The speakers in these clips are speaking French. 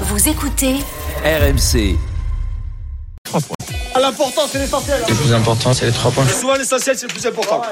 Vous écoutez RMC. L'important, c'est l'essentiel. Le plus important, c'est les trois points. Souvent, l'essentiel, c'est le plus important.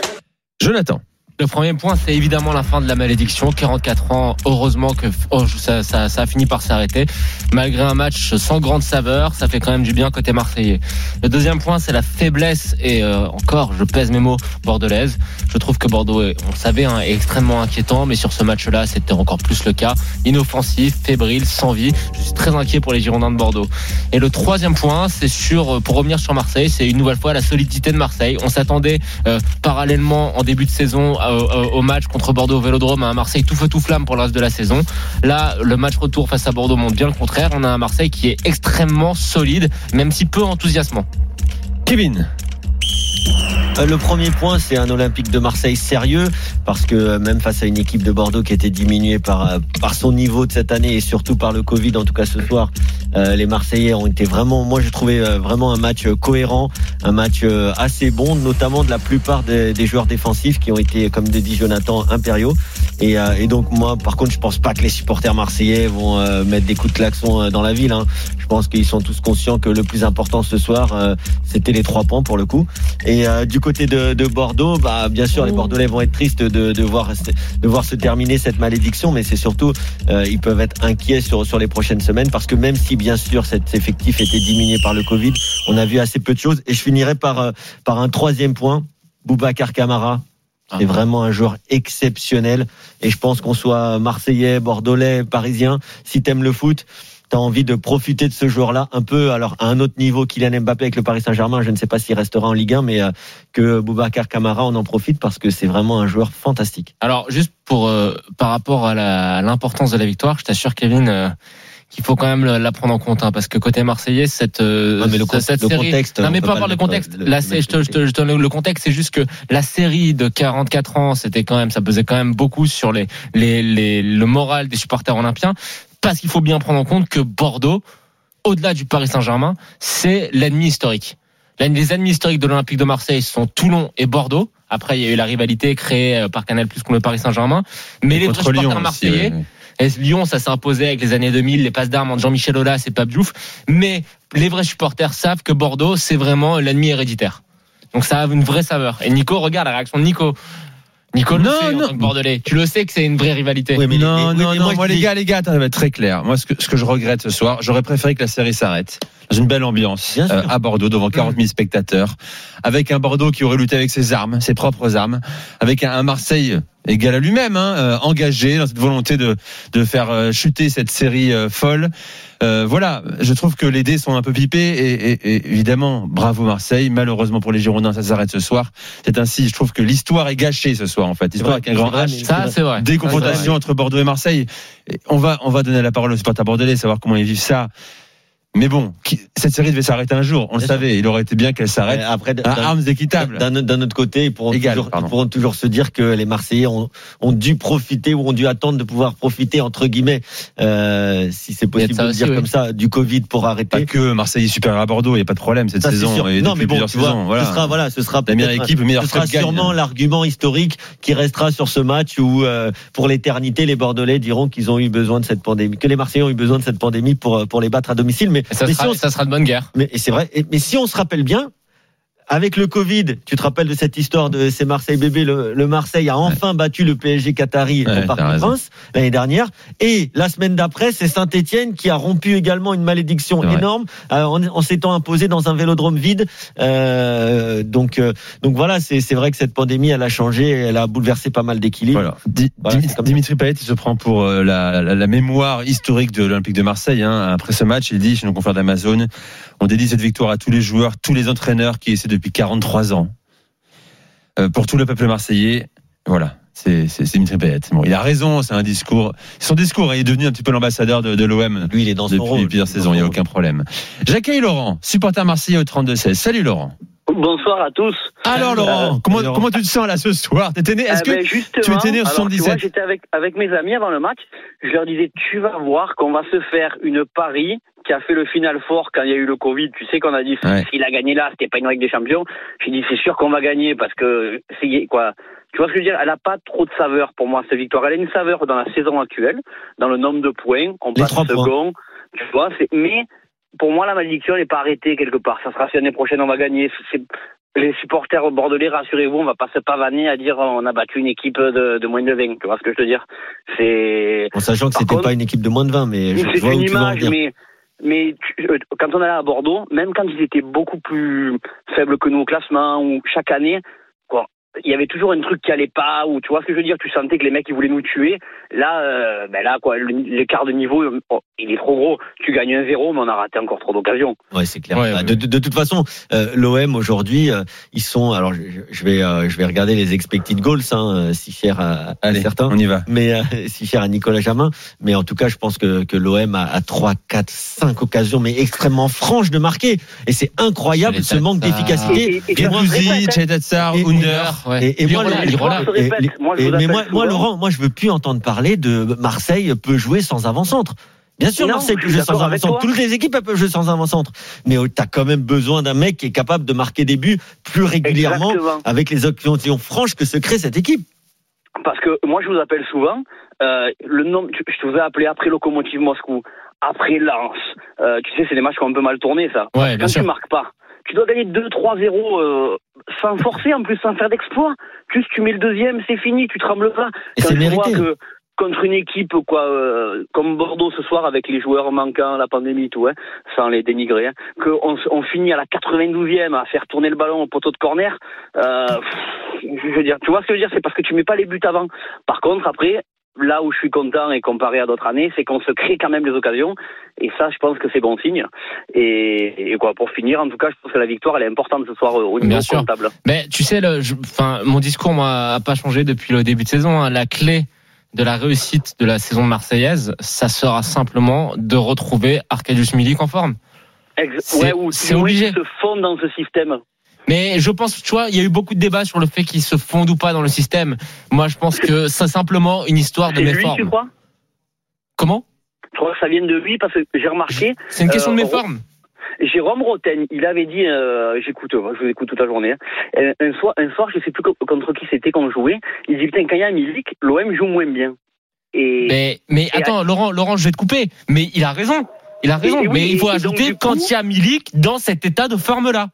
Jonathan. Le premier point, c'est évidemment la fin de la malédiction. 44 ans, heureusement que oh, ça, ça, a fini par s'arrêter. Malgré un match sans grande saveur, ça fait quand même du bien côté marseillais. Le deuxième point, c'est la faiblesse, et euh, encore, je pèse mes mots, bordelaise. Je trouve que Bordeaux, on le savait, hein, est extrêmement inquiétant, mais sur ce match-là, c'était encore plus le cas. Inoffensif, fébrile, sans vie. Je suis très inquiet pour les Girondins de Bordeaux. Et le troisième point, c'est sur, pour revenir sur Marseille, c'est une nouvelle fois la solidité de Marseille. On s'attendait euh, parallèlement en début de saison au match contre Bordeaux au Vélodrome à Marseille tout feu tout flamme pour le reste de la saison. Là, le match retour face à Bordeaux montre bien le contraire. On a un Marseille qui est extrêmement solide, même si peu enthousiasmant. Kevin. Euh, Le premier point, c'est un Olympique de Marseille sérieux, parce que euh, même face à une équipe de Bordeaux qui était diminuée par, euh, par son niveau de cette année et surtout par le Covid, en tout cas ce soir, les Marseillais ont été vraiment, moi j'ai trouvé vraiment un match cohérent, un match assez bon, notamment de la plupart des, des joueurs défensifs qui ont été, comme le dit Jonathan, impériaux. Et, et donc moi, par contre, je pense pas que les supporters marseillais vont mettre des coups de klaxon dans la ville. hein. Je pense qu'ils sont tous conscients que le plus important ce soir, c'était les trois points pour le coup. Et du côté de, de Bordeaux, bah bien sûr, les Bordelais vont être tristes de, de voir de voir se terminer cette malédiction, mais c'est surtout euh, ils peuvent être inquiets sur sur les prochaines semaines parce que même si bien sûr cet effectif était diminué par le Covid, on a vu assez peu de choses. Et je finirai par euh, par un troisième point, Boubacar Camara. C'est vraiment un joueur exceptionnel. Et je pense qu'on soit marseillais, bordelais, parisien, si t'aimes le foot, t'as envie de profiter de ce joueur-là un peu, alors à un autre niveau Kylian Mbappé avec le Paris Saint-Germain, je ne sais pas s'il restera en Ligue 1, mais euh, que Boubacar Camara, on en profite parce que c'est vraiment un joueur fantastique. Alors, juste pour euh, par rapport à l'importance de la victoire, je t'assure, Kevin. euh, qu'il faut quand même la prendre en compte, hein, parce que côté marseillais, cette, Ouais, mais le cette le série. contexte, non, on mais pas pas par le contexte. le- La, le je, te, je, te, je te le contexte, c'est juste que la série de 44 ans, c'était quand même, ça pesait quand même beaucoup sur les, les, les, le moral des supporters olympiens, parce qu'il faut bien prendre en compte que Bordeaux, au-delà du Paris Saint-Germain, c'est l'ennemi historique. L'un des ennemis historiques de l'Olympique de Marseille sont Toulon et Bordeaux. Après, il y a eu la rivalité créée euh, par Canal Plus contre le Paris Saint-Germain. Mais les vrais supporters aussi, marseillais, Lyon, ça s'est imposé avec les années 2000, les passes d'armes entre Jean-Michel Aulas et Pape Diouf. Mais les vrais supporters savent que Bordeaux, c'est vraiment l'ennemi héréditaire. Donc ça a une vraie saveur. Et Nico, regarde la réaction de Nico. Nico le Non, sait en non. tant que Bordelais. Tu le sais que c'est une vraie rivalité. Oui, mais les- non, oui, non, mais non, moi, les dis- gars, les gars, attends, être très clair. Moi, ce que, ce que je regrette ce soir, j'aurais préféré que la série s'arrête dans une belle ambiance euh, à Bordeaux devant 40 000 spectateurs, avec un Bordeaux qui aurait lutté avec ses armes, ses propres armes, avec un, un Marseille égal à lui-même, hein, euh, engagé dans cette volonté de de faire euh, chuter cette série euh, folle. Euh, voilà, je trouve que les dés sont un peu pipés et, et- et évidemment, bravo Marseille. Malheureusement pour les Girondins, ça s'arrête ce soir. C'est ainsi, je trouve que l'histoire est gâchée ce soir en fait. L'histoire vrai, avec un grand vrai, H. Ça, c'est vrai. Des confrontations entre Bordeaux et Marseille. Et On va, on va donner la parole aux supporters bordelais, savoir comment ils vivent ça. Mais bon, cette série devait s'arrêter un jour. On le savait. Il aurait été bien qu'elle s'arrête Après, à armes équitables. D'un autre côté, ils pourront, Égal, toujours, pardon. ils pourront toujours se dire que les Marseillais ont, ont dû profiter ou ont dû attendre de pouvoir profiter, entre guillemets, euh, si c'est possible ça de aussi, dire oui. comme ça, du Covid pour Pas arrêter. que Marseille est supérieur à Bordeaux, il n'y a pas de problème cette Ça, saison sûr. et non, mais bon, plusieurs tu vois, saisons. Voilà. ce sera, voilà, ce sera La meilleure peut-être- équipe, le meilleur ce sera sûrement l'argument historique qui restera sur ce match où, euh, pour l'éternité, les Bordelais diront qu'ils ont eu besoin de cette pandémie, que les Marseillais ont eu besoin de cette pandémie pour, euh, pour les battre à domicile. Mais, Et ça, mais sera, si on- ça sera de bonne guerre. mais c'est vrai. Mais si on se rappelle bien, avec le Covid, tu te rappelles de cette histoire de ces Marseille bébés, le, le Marseille a enfin battu le PSG Qatari Ouais, au Parc des. Princes l'année dernière. Et la semaine d'après, c'est Saint-Etienne qui a rompu également une malédiction énorme euh, en, en s'étant imposé dans un vélodrome vide. Euh, donc, euh, donc voilà, c'est c'est vrai que cette pandémie, elle a changé, elle a bouleversé pas mal d'équilibres. Voilà. Di- Voilà, Dimitri, Payet, il se prend pour la, la- la mémoire historique de l'Olympique de Marseille. hein. Après ce match, il dit chez nos confrères d'Amazon, on dédie cette victoire à tous les joueurs, tous les entraîneurs qui essaient depuis 43 ans. Euh, pour tout le peuple marseillais, voilà. C'est Dimitri Payet. Bon, il a raison, c'est un discours. Son discours, hein, il est devenu un petit peu l'ambassadeur de, de l'OM Lui, il est dans son depuis rôle. plusieurs saisons, il n'y a aucun problème. J'accueille Laurent, supporter marseillais au 32-16. Salut Laurent. Bonsoir à tous. Alors Laurent, Euh, comment, Laurent. comment tu te sens là ce soir? T'étais né, est-ce ben, que justement, tu étais né en alors, tu vois, 77 J'étais avec, avec mes amis avant le match. Je leur disais, tu vas voir qu'on va se faire une Paris qui a fait le final fort quand il y a eu le Covid. Tu sais qu'on a dit, Ouais. s'il a gagné là, c'était pas une règle des champions. J'ai dit, c'est sûr qu'on va gagner parce que c'est quoi. Tu vois ce que je veux dire? Elle a pas trop de saveur pour moi cette victoire. Elle a une saveur dans la saison actuelle, dans le nombre de points. On Les passe points. second. Tu vois, mais pour moi la malédiction n'est pas arrêtée quelque part. Ça sera si l'année prochaine on va gagner. Les supporters bordelais, rassurez-vous, on va pas se pavaner à dire on a battu une équipe de, de moins de 20. Tu vois ce que je veux dire? C'est En sachant que c'était contre, pas une équipe de moins de 20, mais je, où une tu veux en image, mais mais euh, quand on allait à Bordeaux, même quand ils étaient beaucoup plus faibles que nous au classement ou chaque année, quoi, il y avait toujours un truc qui allait pas ou tu vois ce que je veux dire, tu sentais que les mecs ils voulaient nous tuer. Là, euh, ben là quoi, le- l'écart de niveau, oh, il est trop gros. Tu gagnes un zéro, mais on a raté encore trop d'occasions. Ouais, c'est clair. Ouais, Bah, ouais. de, de- de toute façon, euh, l'OM aujourd'hui, euh, ils sont. Alors, je, je vais, euh, je vais regarder les expected goals, hein, si cher à, à Allez, certains, on y va. mais euh, si cher à Nicolas Jamin. Mais en tout cas, je pense que, que l'OM a, a 3, 4, 5 occasions, mais extrêmement franches de marquer. Et c'est incroyable ce manque d'efficacité. Gendouzi, hein. Under. Ouais. Et- et moi, mais. Laurent, moi, je veux plus entendre parler de Marseille peut jouer sans avant-centre. Bien sûr, Non, Marseille peut jouer sans avant-centre. Toutes les équipes elles peuvent jouer sans avant-centre. Mais tu as quand même besoin d'un mec qui est capable de marquer des buts plus régulièrement Exactement. avec les occasions franches que se crée cette équipe. Parce que moi, je vous appelle souvent. Euh, le je vous ai appelé après Locomotive Moscou, après Lens. Euh, tu sais, c'est des matchs qui ont un peu mal tourné, ça. Ouais, bien Quand sûr. tu marques pas, tu dois gagner 2-3-0 euh, sans forcer, en plus sans faire d'exploit. Juste, tu mets le deuxième, c'est fini, tu trembles pas. Et Quand je vois que contre une équipe quoi, euh, comme Bordeaux ce soir avec les joueurs manquants, la pandémie, tout, hein, sans les dénigrer, hein, qu'on on finit à la 92e à faire tourner le ballon au poteau de corner. Euh, je veux dire, tu vois ce que je veux dire, c'est parce que tu mets pas les buts avant. Par contre, après, là où je suis content et comparé à d'autres années, c'est qu'on se crée quand même les occasions. Et ça, je pense que c'est bon signe. Et, et quoi, pour finir, en tout cas, je pense que la victoire, elle est importante ce soir au niveau Bien sûr. comptable. Mais tu sais, le, je- enfin, mon discours moi a pas changé depuis le début de saison. hein. La clé de la réussite de la saison marseillaise, ça sera simplement de retrouver Arcadius Milik en forme. C'est- ouais, obligé. se dans ce système. Mais je pense, tu vois, il y a eu beaucoup de débats sur le fait qu'il se fondent ou pas dans le système. Moi, je pense que c'est simplement une histoire de C'est lui, méforme. tu crois? Comment? Je crois que ça vient de lui? Parce que j'ai remarqué, C'est une question Euh, de méforme. Jérôme Roten, il avait dit, euh, j'écoute, je vous écoute toute la journée, hein. un, un soir, un soir, je sais plus co- contre qui c'était qu'on jouait, il dit, putain, quand il y a Milik, l'OM joue moins bien. Et, Mais, mais attends, Laurent, Laurent, je vais te couper. Mais il a raison. Il a raison. Et- et oui, mais il faut ajouter du quand coup- il y a Milik dans cet état de forme-là.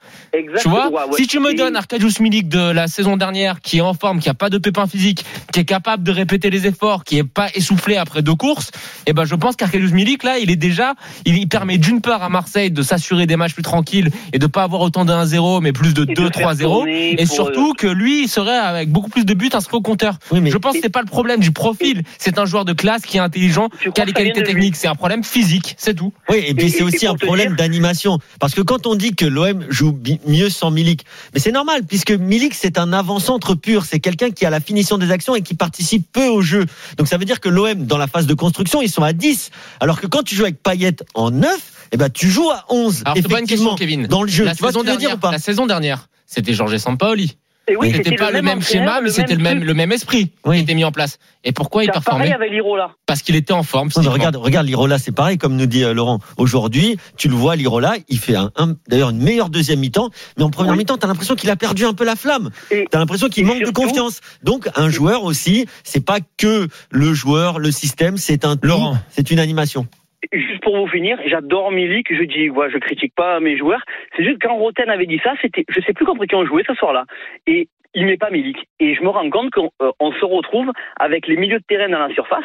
Tu vois, ouais, ouais. si tu me Et- donnes Arkadiusz Milik de la saison dernière, qui est en forme, qui a pas de pépin physique, qui est capable de répéter les efforts, qui est pas essoufflé après deux courses, eh ben je pense qu'Arkadiusz Milik là, il est déjà, il, permet d'une part à Marseille de s'assurer des matchs plus tranquilles et de pas avoir autant de 1-0, mais plus de et de faire 2-3-0. tourner Et surtout que lui, il serait avec beaucoup plus de buts inscrits au compteur. Oui, mais Je pense que c'est pas le problème du profil. C'est un joueur de classe qui est intelligent, Tu qui a les qualités techniques. C'est un problème physique, c'est tout. Oui, et puis c'est aussi un problème dire- d'animation. Parce que quand on dit que l'OM joue mieux sans Milik, mais c'est normal, puisque Milik, c'est un avant-centre pur. C'est quelqu'un qui a la finition des actions et qui participe peu au jeu. Donc ça veut dire que l'OM, dans la phase de construction, ils sont à 10. Alors que quand tu joues avec Payet en 9, eh ben, tu joues à 11. Alors c'est pas une question, effectivement, Kevin. Dans le jeu. La tu vois ce saison, que je veux dire dernière, ou pas? la saison dernière, c'était Georges Sampaoli. Et oui, C'était pas le même schéma, mais c'était le même, le même esprit Oui. qui était mis en place. Et pourquoi il performait avec l'Irola. Parce qu'il était en forme. Non, mais physiquement. regarde, regarde l'Irola, c'est pareil, comme nous dit euh, Laurent. Aujourd'hui, tu le vois, l'Irola, il fait un, un- d'ailleurs une meilleure deuxième mi-temps, mais en première Oui. mi-temps, t'as l'impression qu'il a perdu un peu la flamme. T'as l'impression qu'il manque de confiance. Donc, un joueur aussi, c'est pas que le joueur, le système, c'est un tout, Laurent. c'est une animation. Juste pour vous finir, j'adore Milik, je dis, ouais, je critique pas mes joueurs. C'est juste quand Roten avait dit ça, c'était, je sais plus contre qui on jouait ce soir-là. Et il met pas Milik. Et je me rends compte qu'on euh, on se retrouve avec les milieux de terrain dans la surface.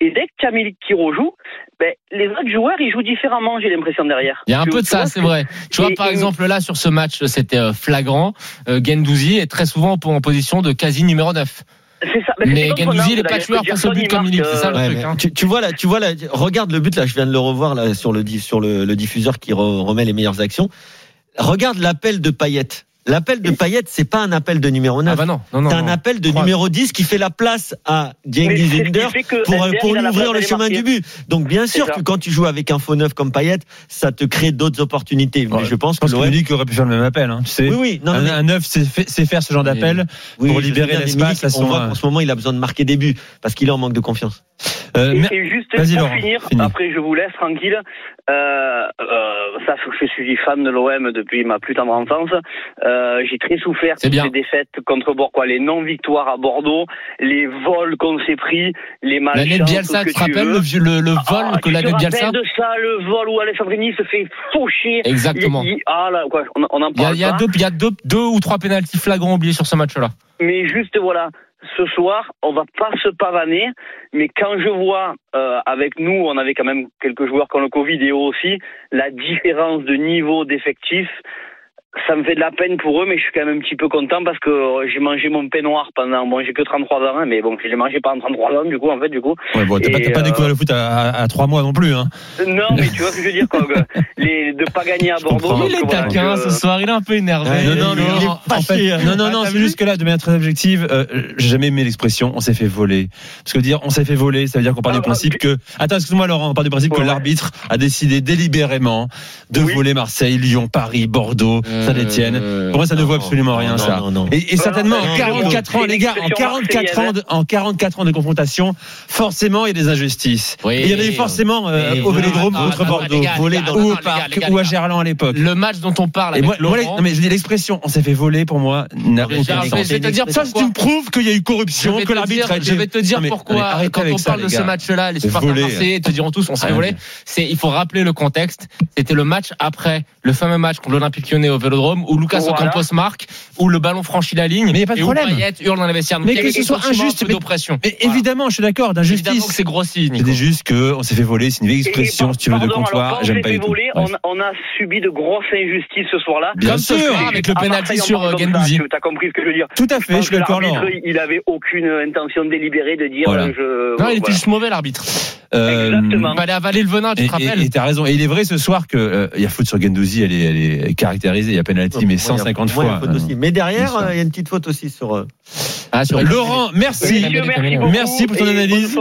Et dès qu'il y a Milik qui rejoue, ben, les autres joueurs, ils jouent différemment, j'ai l'impression derrière. Il y a un Tu- peu de ça, c'est ce que- vrai. Tu vois, Et- par et- exemple, là, sur ce match, c'était euh, flagrant. Euh, Gendouzi est très souvent en position de quasi numéro 9. C'est ça. Mais contre Gendouzi, il est pas tueur face au but comme Milik, c'est ça, le Ouais, truc, mais hein. tu, tu vois là, tu vois là, regarde le but là, je viens de le revoir là sur le sur le, le diffuseur qui re- remet les meilleures actions. Regarde l'appel de Payet. L'appel de Payet, c'est pas un appel de numéro 9. Ah bah non, non, non. c'est un appel de numéro 10 qui fait la place à fait que pour, pour lui ouvrir le chemin marquer. du but. Donc bien sûr que quand tu joues avec un faux neuf comme Payet, ça te crée d'autres opportunités. Mais Ouais, je pense Je pense que que Milik aurait pu faire le même appel. Hein, tu sais. Oui, oui, non, un, mais- un neuf, c'est faire ce genre d'appel. oui, pour libérer l'espace, On voit qu'en ce moment, il a besoin de marquer des buts parce qu'il est en manque de confiance. Euh, Et, et juste pour Laurent, finir, finis. après je vous laisse tranquille. Euh, euh, ça, je suis fan de l'OM depuis ma plus tendre enfance. Euh, J'ai très souffert de bien. ces défaites contre Bourgois, les non-victoires à Bordeaux, les vols qu'on s'est pris, les matchs. L'année de Bielsa, tu te rappelles le, le, le vol Ah, que l'année de Bielsa de ça, le vol où Alessandrini se fait faucher. Exactement. Il- il- ah là, quoi, on, on en Il y a, parle il y a pas. deux, il y a deux, deux ou trois pénalties flagrants oubliés sur ce match-là. Mais juste voilà, ce soir, on va pas se pavaner, mais quand je vois euh, avec nous, on avait quand même quelques joueurs qui ont le Covid et eux aussi, la différence de niveau d'effectif, ça me fait de la peine pour eux, mais je suis quand même un petit peu content parce que euh, j'ai mangé mon peignoir pendant, bon, j'ai que 33 ans, hein, mais bon, je l'ai mangé pendant 33 ans, du coup, en fait, du coup. ouais, bon, t'as pas, pas euh, découvert le foot à, à, à trois mois non plus. Hein. Non, mais tu vois ce que je veux dire, quoi, que les, de pas gagner à Bordeaux. Il est voilà, taquin que- ce soir, il est un peu énervé. Ouais, non, non, mais il est en- en fait- non, non, Ah, non, c'est juste que là, de manière très objective, euh, j'ai jamais aimé l'expression on s'est fait voler. Parce que dire on s'est fait voler, ça veut dire qu'on part Ah, du principe que. Attends, excuse-moi, Laurent, on part du principe Ouais, que l'arbitre a décidé délibérément de Oui. voler Marseille, Lyon, Paris, Bordeaux, Saint-Etienne. Pour moi, ça ne vaut absolument rien, ça. Et, certainement, en non, 44 ans, les gars, en l'expression 44 ans, de, en 44 ans de confrontation, forcément, il y a des injustices. Il y en a eu forcément euh, au. Vélodrome contre attends, Bordeaux, volé dans- ou ou à. Gerland à l'époque. Le match dont on parle avec non, mais je dis l'expression, on s'est fait voler pour moi. n'a Mais aucun Gérard, sens. je vais te dire Ça, tu me prouves qu'il y a eu corruption, Je vais que te l'arbitre a Je vais te dire pourquoi, quand avec on ça, parle les de ce gars. match-là, les C'est supporters marseillais te diront tous on s'est fait voler. C'est, il faut rappeler le contexte. C'était le match après le fameux match contre l'Olympique lyonnais au Vélodrome où Lucas Voilà. Ocampos marque, où le ballon franchit la ligne Mais y a pas de et où problème. Payet hurle dans les vestiaires. Donc, Mais il que ce soit injuste, mais- d'oppression. Mais Voilà. évidemment, je suis d'accord, d'injustice. c'est grossi. C'est juste qu'on s'est fait voler, c'est une vieille expression, si tu veux, de comptoir. J'aime s'est pas fait du tout. on, a subi de grosses injustices ce soir-là. Bien sûr. avec le À penalty sur euh, Gendouzi. Tu as compris ce que je veux dire. Tout à fait, je suis d'accord, il avait aucune intention délibérée de dire Voilà. euh. Non, il était juste mauvais l'arbitre. Euh, Exactement. Il fallait avaler le venin, tu Et te rappelles et- t'as raison. Et il est vrai ce soir que euh, il y a faute sur Gendouzi, elle est, elle est caractérisée, il y a penalty, mais Moi, il y a- 150 moi, il y a fois. aussi. Mais derrière, euh, il y a une petite faute aussi sur. euh, Ah, sur- Laurent, merci. Merci Merci beaucoup. Merci pour ton analyse.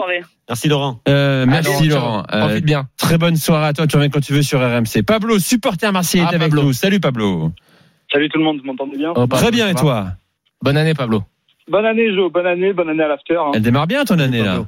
Merci Laurent. Euh, merci Allez. Laurent. Euh, Profite bien. très bonne soirée à toi. Tu reviens quand tu veux sur RMC. Pablo, supporter marseillais, Ah, est avec Pablo. nous. Salut Pablo. Salut tout le monde, vous m'entendez bien Oh, Très bien et toi? Bonne année, Pablo. Bonne année Jo, bonne année, bonne année à l'after. hein. Elle démarre bien ton année là.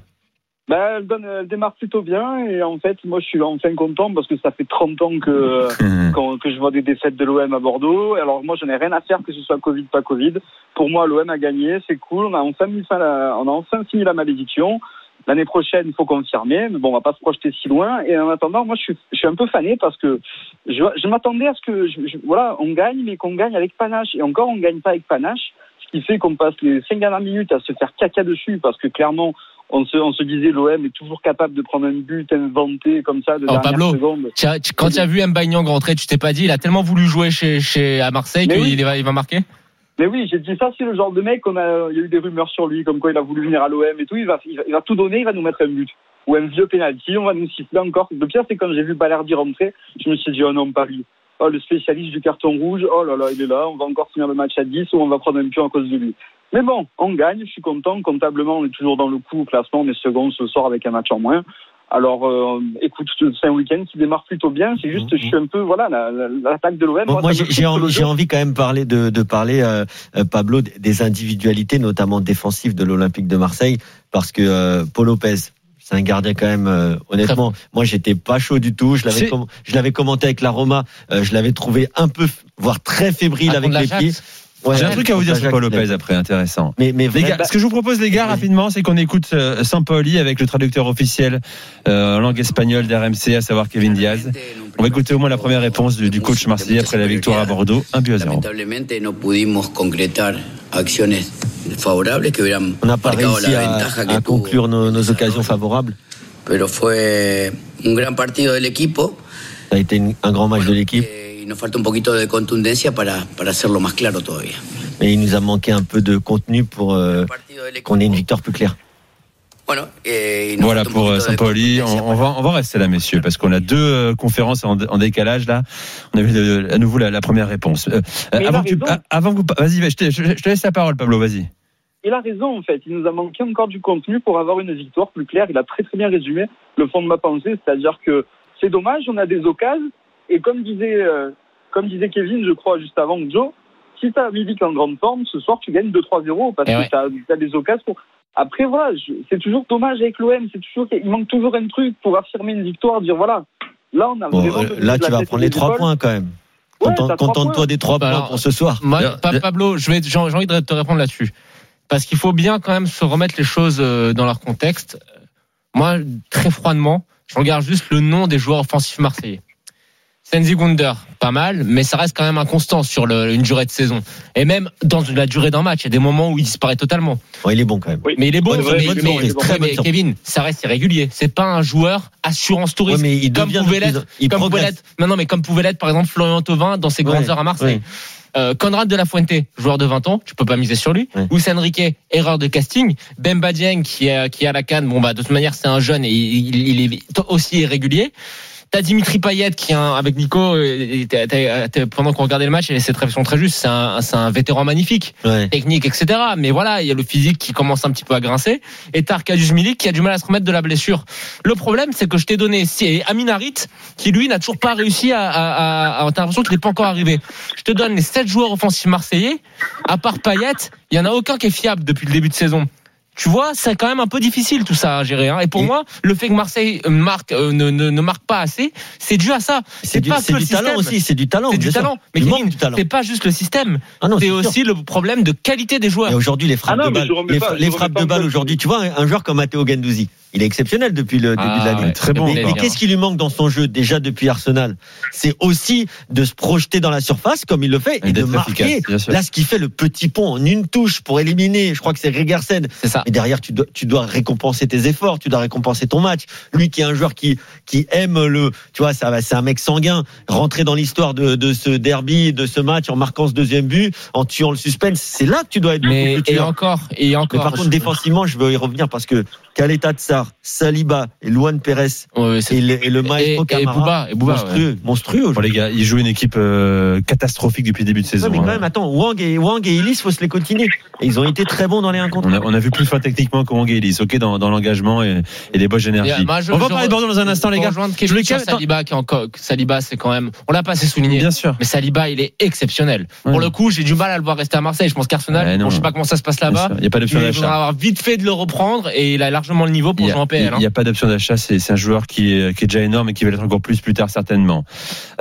Bah, elle, donne- elle démarre plutôt bien et en fait moi je suis enfin content parce que ça fait 30 ans que, quand- que je vois des défaites de l'OM à Bordeaux. Alors moi j'en ai rien à faire que ce soit Covid pas Covid. Pour moi l'OM a gagné, c'est cool, on a enfin mis fin la- on a enfin fini la malédiction. L'année prochaine, il faut confirmer, mais bon, on va pas se projeter si loin. Et en attendant, moi, je suis, je suis un peu fané parce que je, je m'attendais à ce que, je- je- voilà, on gagne, mais qu'on gagne avec panache. Et encore, on gagne pas avec panache, ce qui fait qu'on passe les cinq dernières minutes à se faire caca dessus parce que clairement, on se, on se disait l'OM est toujours capable de prendre un but inventé comme ça de Oh, dernière Pablo. seconde. Tu Quand tu as vu Mbaignan rentrer, tu t'es pas dit, il a tellement voulu jouer chez, chez, à Marseille qu'il oui. va, il va marquer? Mais oui, j'ai dit ça, c'est le genre de mec, on a, il y a eu des rumeurs sur lui, comme quoi il a voulu venir à l'OM et tout, il va, il va, il va tout donner, il va nous mettre un but. Ou un vieux penalty, on va nous siffler encore. Le pire, c'est quand j'ai vu Balerdi rentrer, je me suis dit, oh non, lui. Oh, le spécialiste du carton rouge, oh là là, il est là, on va encore finir le match à 10 ou on va prendre un pion à cause de lui. Mais bon, on gagne, je suis content. Comptablement, on est toujours dans le coup au classement, on est second ce soir avec un match en moins. Alors, euh, écoute, c'est un week-end qui démarre plutôt bien. C'est juste, je suis un peu, voilà, la- la- l'attaque de l'OM. Bon, moi, j'ai envie, quand même parler de, de parler, euh, euh, Pablo, des- des individualités, notamment défensives de l'Olympique de Marseille, parce que euh, Paul Lopez, c'est un gardien quand même. Euh, honnêtement, moi j'étais pas chaud du tout. Je l'avais, je l'avais commenté avec la Roma. Euh, je l'avais trouvé un peu, voire très fébrile avec les pieds. J'ai un truc à vous dire sur Paul Lopez après, intéressant. Gars, ce que je vous propose, les gars, rapidement, c'est qu'on écoute euh, Sampaoli avec le traducteur officiel euh, en langue espagnole d'RMC, à savoir Kevin Diaz. On va écouter au moins la première réponse du, coach marseillais après la victoire à Bordeaux, 1 but à 0 acciones favorables que hubieran on n'a pas marcado réussi la à, que conclure nos, occasions favorables. Pero fue un gran partido del equipo Ça a été une- un grand match de l'équipe, eh, y nos falta un poquito de contundencia para, para hacerlo más claro todavía. mais il nous a manqué un peu de contenu pour euh, qu'on ait une victoire plus claire. Voilà falta un pour euh, Saint-Pauli. On, on va, on va rester là, messieurs, parce qu'on a deux euh, conférences en, en décalage là. On avait de- à nouveau la, la première réponse. Euh, avant a que tu, raison. avant que vous, vas-y, je te, je- je te laisse la parole, Pablo. Vas-y. Il a raison en fait. Il nous a manqué encore du contenu pour avoir une victoire plus claire. Il a très très bien résumé le fond de ma pensée, c'est-à-dire que c'est dommage, on a des occasions et comme disait euh, comme disait Kevin, je crois juste avant Joe, si tu as Milik en grande forme, ce soir tu gagnes 2-3-0 parce Eh que ouais. tu as, des occasions. Pour... Après voilà, je- c'est toujours dommage avec l'OM, c'est toujours il manque toujours un truc pour affirmer une victoire, dire voilà. Là on a Bon, vraiment euh, là, tu vas prendre les trois points quand même. Ouais, Contente-toi des trois Bah, points alors, pour ce soir. Moi, Pablo, j'ai envie de te répondre là-dessus. Parce qu'il faut bien quand même se remettre les choses euh, dans leur contexte. Moi, très froidement, je regarde juste le nom des joueurs offensifs marseillais. Senzi Gunder, pas mal, mais ça reste quand même inconstant sur le- une durée de saison. Et même dans la durée d'un match, il y a des moments où il disparaît totalement. Il est bon quand même. Oui. Mais il est bon, Ouais, mais, mais- bon. Très. Kevin, ça reste irrégulier. C'est pas un joueur assurance Ouais, touriste. mais il comme pouvait l'être, comme pouvait non, non, mais comme pouvait l'être, par exemple, Florian Thauvin dans ses grandes Ouais, heures à Marseille. ouais. Euh, Conrad de la Fuente, joueur de 20 ans, tu peux pas miser sur lui. Ouais. Ousse Enrique, erreur de casting. Bemba Dieng, qui est, qui est à la canne, bon bah de toute manière c'est un jeune et il, il est aussi irrégulier. T'as Dimitri Payet qui avec Nico euh, t'as- t'as- t'as- pendant qu'on regardait le match, il cette réflexion très juste. C'est un, c'est un vétéran magnifique, Ouais. technique, etc. Mais voilà, il y a le physique qui commence un petit peu à grincer. Et t'as Arkadiusz Milik qui a du mal à se remettre de la blessure. Le problème, c'est que je t'ai donné si Amin Harit qui lui n'a toujours pas réussi à, à, à, à t'as l'impression qu'il n'est pas encore arrivé. Je te donne les sept joueurs offensifs marseillais. À part Payet, il y en a aucun qui est fiable depuis le début de saison. Tu vois, c'est quand même un peu difficile tout ça à gérer. hein. Et pour Et- moi, le fait que Marseille euh, marque, euh, ne, ne, ne marque pas assez, c'est dû à ça. C'est du, pas que du le talent aussi, c'est du talent. C'est du bien sûr. talent. Mais Il Kevin, manque du talent. c'est pas juste le système. Ah C'est sûr. aussi le problème de qualité des joueurs. Et aujourd'hui, les frappes Ah non, de balle, les, fra- frappes de balle aujourd'hui, tu vois, un, un joueur comme Matteo Gendouzi, il est exceptionnel depuis le début Ah, de l'année. ouais, très bon. Mais, mais qu'est-ce qui lui manque dans son jeu déjà depuis Arsenal? C'est aussi de se projeter dans la surface comme il le fait et, Et de marquer. efficace, bien sûr. Là, ce qui fait le petit pont en une touche pour éliminer, je crois que c'est Regersen. C'est ça. Mais derrière, tu dois, tu dois récompenser tes efforts, tu dois récompenser ton match. Lui qui est un joueur qui, qui aime le, tu vois, ça c'est un mec sanguin. Rentrer dans l'histoire de, de ce derby, de ce match, en marquant ce deuxième but, en tuant le suspense, c'est là que tu dois être Mais et encore, et Mais encore. par contre, défensivement, je veux y revenir parce que Kaleta Saliba et Luan Pérez Ouais, c'est- et le, et le et, maestro et Camara, Bouba, et Bouba, ouais. monstrueux, Bon, les gars, ils jouent une équipe euh, catastrophique depuis le début de saison. mais quand hein. même, attends, Wang et, Wang et Illis, faut se les continuer. Et ils ont été très bons dans les 1 contre On a, 1. on a vu plus fin techniquement que Wang et Ellis, ok, dans, dans l'engagement et, et les bonnes énergies. Et, moi, je- on va je- parler de Bordeaux dans un instant, les gars. Je voulais Saliba, qui est encore, Saliba, c'est quand même, on l'a pas assez souligné. Bien sûr. Mais Saliba, il est exceptionnel. Ouais. Pour le coup, j'ai du mal à le voir rester à Marseille. Je pense qu'Arsenal, Ouais, non. bon, je sais pas comment ça se passe là-bas. Il n'y a pas d'option Il faudra avoir vite fait de le reprendre et il a largement le niveau pour Il y jouer en a- PL. Il n'y hein. a pas d'option d'achat, c'est c'est un joueur qui est, qui est déjà énorme et qui va l'être encore plus plus tard certainement.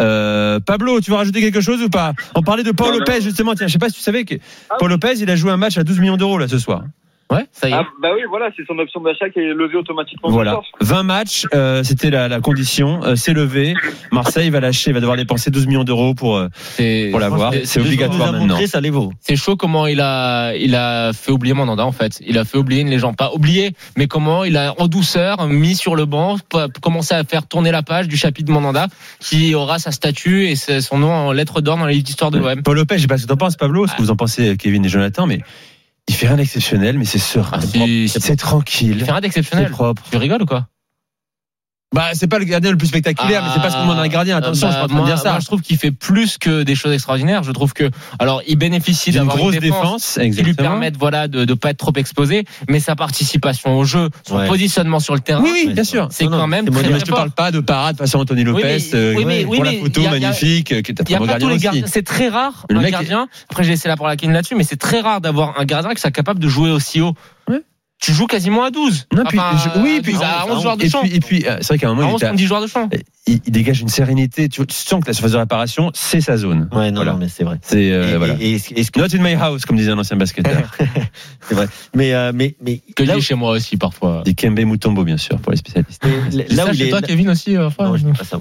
Euh, Pablo, tu veux rajouter quelque chose ou pas? On parlait de Paul. Lopez justement, tiens, je sais pas si tu savais que Ah Paul Lopez, il a joué un match à 12 millions d'euros là ce soir. Ouais, ça y est. Ah, bah oui, voilà, c'est son option d'achat qui est levée automatiquement. Voilà, soir. 20 matchs, euh, c'était la, la condition, euh, c'est levé. Marseille va lâcher, va devoir dépenser 12 millions d'euros pour euh, C'est pour l'avoir. c'est- obligatoire maintenant. montré, ça les vaut. c'est chaud comment il a, il a fait oublier Mandanda en fait. Il a fait oublier une légende, pas oublier, mais comment il a en douceur mis sur le banc, commencé à faire tourner la page du chapitre de Mandanda, qui aura sa statue et son nom en lettres d'or dans les livres d'histoire de l'OM. Paul Lopez, je sais pas ce que t'en penses, Pablo, ce que vous en pensez, Kevin et Jonathan, mais il fait rien d'exceptionnel, mais c'est serein. Ah, c'est c'est- tranquille. Il fait rien C'est d'exceptionnel. propre. Tu rigoles ou quoi? Bah, c'est pas le gardien le plus spectaculaire, mais c'est pas ce qu'on demande à un gardien. Attention, Euh, je suis pas en train moi, de dire ça. moi, je trouve qu'il fait plus que des choses extraordinaires. Je trouve que, alors, il bénéficie D'une d'avoir grosse une défense, défense, qui lui permettent, voilà, de ne pas être trop exposé, mais sa participation au jeu, son Ouais. positionnement sur le terrain. Oui, oui, bien c'est sûr. C'est non, quand même très, très je te parle pas de parade façon Anthony Lopez, mais- euh, oui, mais- oui, pour la photo y a- il y a- magnifique, euh, qui est un Il y a pas tous gardien les aussi. gardiens. C'est très rare, Le un gardien. Après, j'ai laissé la parole à Kevin là-dessus, mais c'est très rare d'avoir un gardien qui soit capable de jouer aussi haut. Tu joues quasiment à 12. Non, puis- Enfin, je- oui, à puis- 12, à 11 joueurs de champ. puis, et puis, euh, c'est vrai qu'à un À moment, il, 11 était à- ou 10 joueurs de champ. il, il dégage une sérénité. Tu, tu sens que la surface de réparation, c'est sa zone. Ouais, non, Voilà. non, mais c'est vrai. C'est euh, Et- voilà. et- et est-ce- est-ce que- Not in my house, comme disait un ancien basketteur. c'est vrai. Mais, euh, mais, mais Que là, j'ai où, chez moi aussi, parfois. Des Kembe Mutombo, bien sûr, pour les spécialistes. là où il chez est, toi, Kevin aussi, euh, Non, je dis pas ça.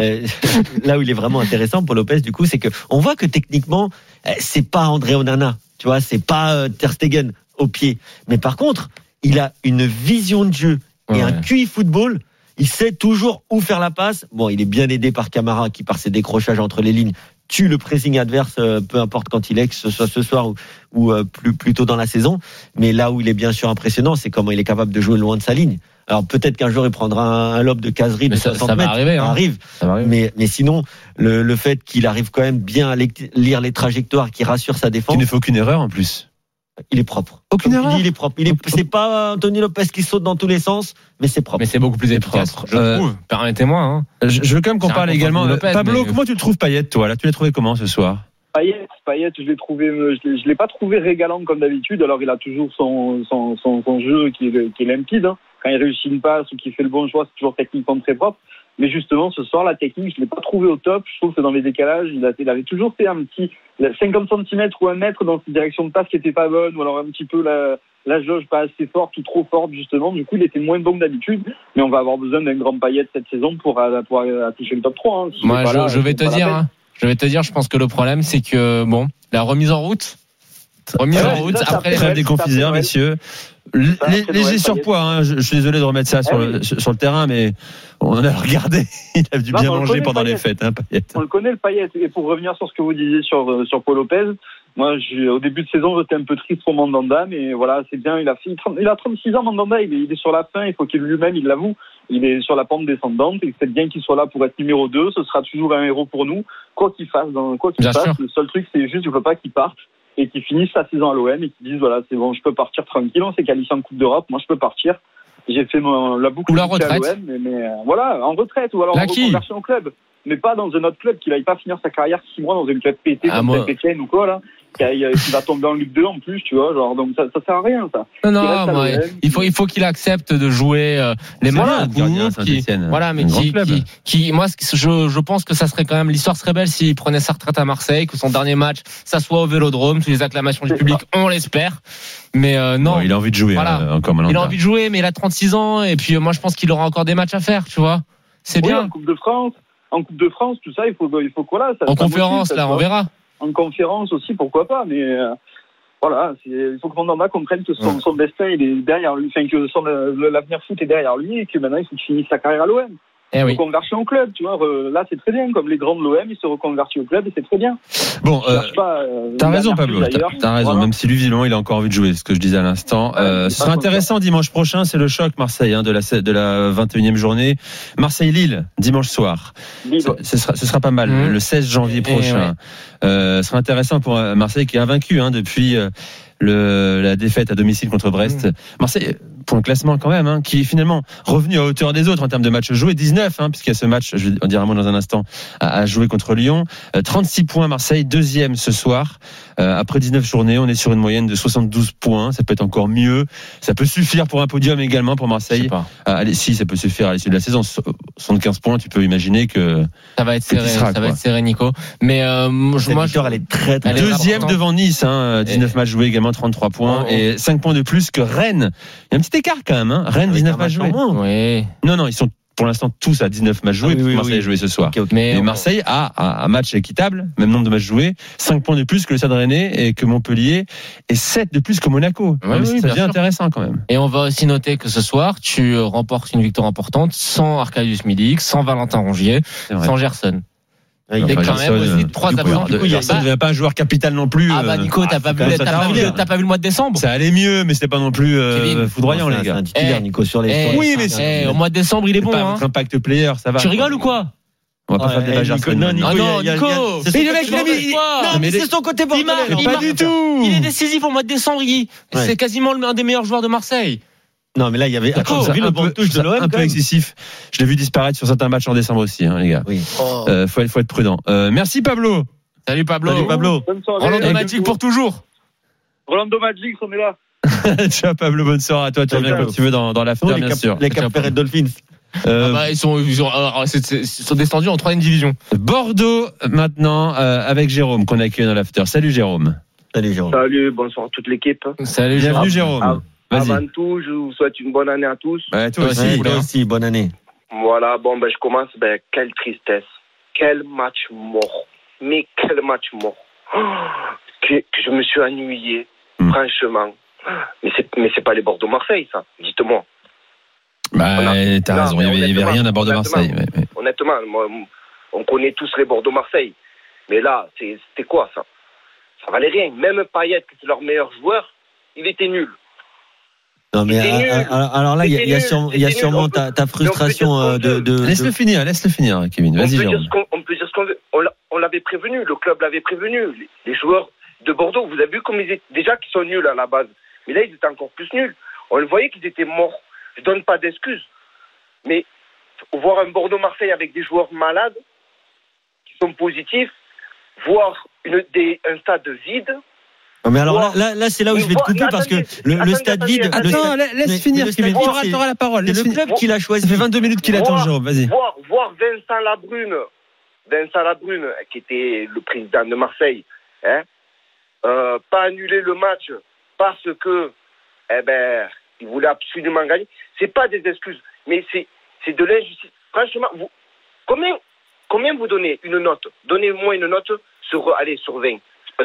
Euh, là où il est vraiment intéressant pour Lopez, du coup, c'est que on voit que techniquement, euh, c'est pas André Onana, tu vois, c'est pas euh, Ter Stegen au pied. Mais par contre, il a une vision de jeu et Ouais. un QI football. Il sait toujours où faire la passe. Bon, il est bien aidé par Camara qui, par ses décrochages entre les lignes, tue le pressing adverse, euh, peu importe quand il est, que ce soit ce soir ou, ou euh, plus, plus tôt dans la saison. Mais là où il est bien sûr impressionnant, c'est comment il est capable de jouer loin de sa ligne. Alors peut-être qu'un jour il prendra un, un lob de caserie de Mais ça- 60 ça va mètres, arriver, hein. arrive. Ça va arriver. Mais, mais sinon, le, le fait qu'il arrive quand même bien à lire les trajectoires, qu'il rassure sa défense, Qui ne fait aucune erreur en plus. Il est propre. Aucune erreur. dis, il est propre. Il est, c'est pas Anthony Lopez qui saute dans tous les sens, mais c'est propre. Mais c'est beaucoup plus efficace. propre. Je Euh, trouve. Permettez-moi. Hein. Je, je veux quand même qu'on C'est parle également. contre Lopez, Pablo, mais- comment tu le trouves Payet, toi là? Tu l'as trouvé comment ce soir? Payet, Payet, je l'ai trouvé, euh, je l'ai- je l'ai pas trouvé régalant comme d'habitude. Alors il a toujours son son, son, son jeu qui est, qui est limpide. hein. Quand il réussit une passe ou qu'il fait le bon choix, c'est toujours techniquement très propre. Mais justement, ce soir, la technique, je l'ai pas trouvé au top. Je trouve que dans les décalages, il, a, il avait toujours fait un petit 50 cm ou un mètre dans cette direction de passe qui était pas bonne, ou alors un petit peu la, la jauge pas assez forte ou trop forte justement. Du coup, il était moins bon que d'habitude. Mais on va avoir besoin d'un grand Payet cette saison pour, euh, pour, toucher le top 3. hein. Moi, je, là, je vais te dire, hein, je vais te dire, je pense que le problème, c'est que bon, la remise en route, remise Ouais, en route ça, ça après. des confiseurs, fait mal. messieurs. Léger surpoids, hein. je, je suis désolé de remettre ça sur, Ah le, sur le terrain, mais on a regardé. Il a dû Non, bien le manger pendant les fêtes, hein. On le connaît le Payet. Et pour revenir sur ce que vous disiez sur euh, sur Paul Lopez, moi, au début de saison, j'étais un peu triste pour Mandanda, mais voilà, c'est bien. Il a il a 36 ans, Mandanda. Il est, il est sur la fin. Il faut qu'il lui-même, il l'avoue. Il est sur la pente descendante. Et c'est bien qu'il soit là pour être numéro 2 Ce sera toujours un héros pour nous, quoi qu'il fasse. Dans, quoi qu'il fasse, sûr. le seul truc, c'est juste, il faut pas qu'il parte et qu'il finisse sa saison à l'OM et qu'il dise voilà, c'est bon, je peux partir tranquille. On s'est qualifié en Coupe d'Europe. Moi, je peux partir. J'ai fait mon, la boucle Ou la bouclée à retraite. l'OM, mais, mais, euh, voilà, en retraite ou alors La en qui reconversion au club mais pas dans un autre club, qu'il aille pas finir sa carrière six mois dans un club pété Ah, comme moi- ou quoi, là, qui, va tomber en Ligue 2 en plus, tu vois, genre, donc ça, ça sert à rien, ça. Non, Il non, il faut, il faut qu'il accepte de jouer euh, les le gardien Saint-Étienne. voilà, mais qui, qui, qui- moi, je, je pense que ça serait quand même, l'histoire serait belle s'il prenait sa retraite à Marseille, que son dernier match, ça soit au Vélodrome, sous les acclamations du public, on l'espère. Mais euh, non, Bon, il a envie de jouer Voilà. hein, encore maintenant. il a envie de jouer, mais il a 36 ans, et puis euh, moi, je pense qu'il aura encore des matchs à faire, tu vois. C'est Oui, bien. en Coupe de France, en Coupe de France, tout ça, il faut, il faut que voilà. Ça, En ça conférence, motive, ça là, on verra. En conférence aussi, pourquoi pas, mais euh, voilà, c'est- il faut que Mandanda comprenne que son, son destin, il est derrière lui, enfin, que son, l'avenir foot est derrière lui et que maintenant, il faut qu'il finisse sa carrière à l'OM. Eh oui. Reconversion au club, tu vois, là, c'est très bien, comme les grands de l'OM, il se reconvertit au club et c'est très bien. Bon, euh, euh, T'as raison, Pablo. T'as d'ailleurs. t'as raison. Voilà. Même si lui, visiblement, il a encore envie de jouer. Ce que je disais à l'instant. Ouais, Euh, ce sera intéressant dimanche prochain. C'est le choc Marseille hein, de la de la 21e journée. Marseille-Lille dimanche soir. Lille, Ce, ce sera ce sera pas mal. Mhm. Le 16 janvier Et prochain. Euh, ce sera intéressant pour euh, Marseille qui est invaincu hein, depuis. euh, le, la défaite à domicile contre Brest. Mhm. Marseille, pour un classement quand même, hein, qui est finalement revenu à hauteur des autres en termes de matchs joués, 19, hein, puisqu'il y a ce match, je vais dire un mot dans un instant, à, jouer contre Lyon. Euh, 36 points Marseille, deuxième ce soir. Euh, après 19 journées, on est sur une moyenne de 72 points. Ça peut être encore mieux. Ça peut suffire pour un podium également pour Marseille. pas. Ah, allez, si, ça peut suffire à l'issue de la saison. So- 75 points, tu peux imaginer que Ça va être serré, sera, ça va être serré, Nico. Mais euh, moi, je- elle est très, très Elle est deuxième importante. devant Nice, hein, 19 matchs joués également, 33 points Oh. et 5 points de plus que Rennes. Il y a un petit écart quand même. Hein. Rennes, Avec 19 un matchs match en joués. moins. oui. Non, non, ils sont pour l'instant tous à 19 matchs joués. Ah oui, oui, Marseille oui. a joué ce soir. Mais Marseille a un match équitable, même nombre de matchs joués, 5 points de plus que le Stade Rennais et que Montpellier, et 7 de plus que Monaco. Ouais, oui, ça bien intéressant quand même. Et on va aussi noter que ce soir, tu remportes une victoire importante sans Arcadius Milik, sans Valentin Rongier, C'est sans Gerson. Il Enfin, quand même aussi trois absents. de- Du coup, y Gerson ne devient pas un joueur capital non plus. Ah bah euh, Nico, t'as pas, vu, le- mois de décembre Ça allait mieux, mais c'était pas non plus euh, foudroyant, les un- gars. C'est un titulaire, Eh, Nico, sur les. Eh, Oui, mais eh, c'est- au mois de décembre, il est bon. pas Hein. votre impact player, ça va. Tu rigoles ou quoi On va pas faire. Nico, non, maintenant. Ah Nico, non, y y Nico c'est Mais le mec, il. Non, mais c'est son côté il marque, bordelais. il Pas marque. du tout. Il est décisif au mois de décembre, il- Ouais. c'est quasiment l'un des meilleurs joueurs de Marseille. Non, mais là, il y avait. Attends, vu un le peu- touche de l'OM un quand peu même excessif. Je l'ai vu disparaître sur certains matchs en décembre aussi, hein, les gars. Oui. Euh, faut, être- faut être prudent. Euh, merci Pablo. Salut Pablo. Salut, Pablo. Rolando Magic pour toujours. Rolando Magic, on est là. Ciao Pablo, bonne soirée à toi. Tu reviens quand tu veux dans, dans l'after, Non, les bien Cap- sûr. Les Cap Ferret Dolphins. Euh, Ah bah, ils sont, ils sont, alors, c'est- c'est- ils sont descendus en troisième division. Bordeaux maintenant euh, avec Jérôme qu'on accueille dans l'after. Salut Jérôme. Salut, Jérôme. Salut, bonsoir à toute l'équipe. Salut Bienvenue Jérôme. Jérôme. Avant tout, je vous souhaite une bonne année à tous. Ouais, toi Toi aussi. aussi. Ouais, Oula. toi aussi, bonne année. Voilà, bon, ben, je commence. Ben, quelle tristesse. Quel match mort. Mais quel match mort. Oh, que, que je me suis ennuyé, Hmm. franchement. Mais c'est, mais c'est pas les Bordeaux-Marseille, ça. Dites-moi. Bah, Non, t'as raison. Il y avait, rien à Bordeaux honnêtement. Marseille. ouais, ouais. Honnêtement, moi, on connaît tous les Bordeaux-Marseille. Mais là, c'est- c'était quoi ça? Ça valait rien. Même Payet, qui est leur meilleur joueur, il était nul. Non mais euh, nul. alors, alors là, il y a, y sûrement- y a ta, frustration euh, de, Laisse-le finir, laisse-le finir, Kevin. On Vas-y, peut, dire Jérôme. ce qu'on, on peut dire ce qu'on veut. On, l'a- on l'avait prévenu, le club l'avait prévenu. Les, les joueurs de Bordeaux, vous avez vu comme ils étaient déjà qu'ils sont nuls à la base. Mais là, ils étaient encore plus nuls. On le voyait qu'ils étaient morts. Je donne pas d'excuses. Mais voir un Bordeaux-Marseille avec des joueurs malades, qui sont positifs, voir une, des, un stade vide. Non, mais alors là, là, là, c'est là où Mais je vais te couper parce que attendez, le, stade attendez, vide, Attends, laisse finir, Kevin. Tu auras la parole. c'est le finir. club qui l'a choisi. Ça fait 22 minutes qu'il attend, Jérôme. Vas-y. Voir, voir Vincent Labrune, Vincent Labrune, qui était le président de Marseille, hein, euh, pas annuler le match parce que, eh ben, il voulait absolument gagner. C'est pas des excuses, mais c'est, c'est de l'injustice. Franchement, vous, combien, combien vous donnez une note? Donnez-moi une note sur, allez, sur 20.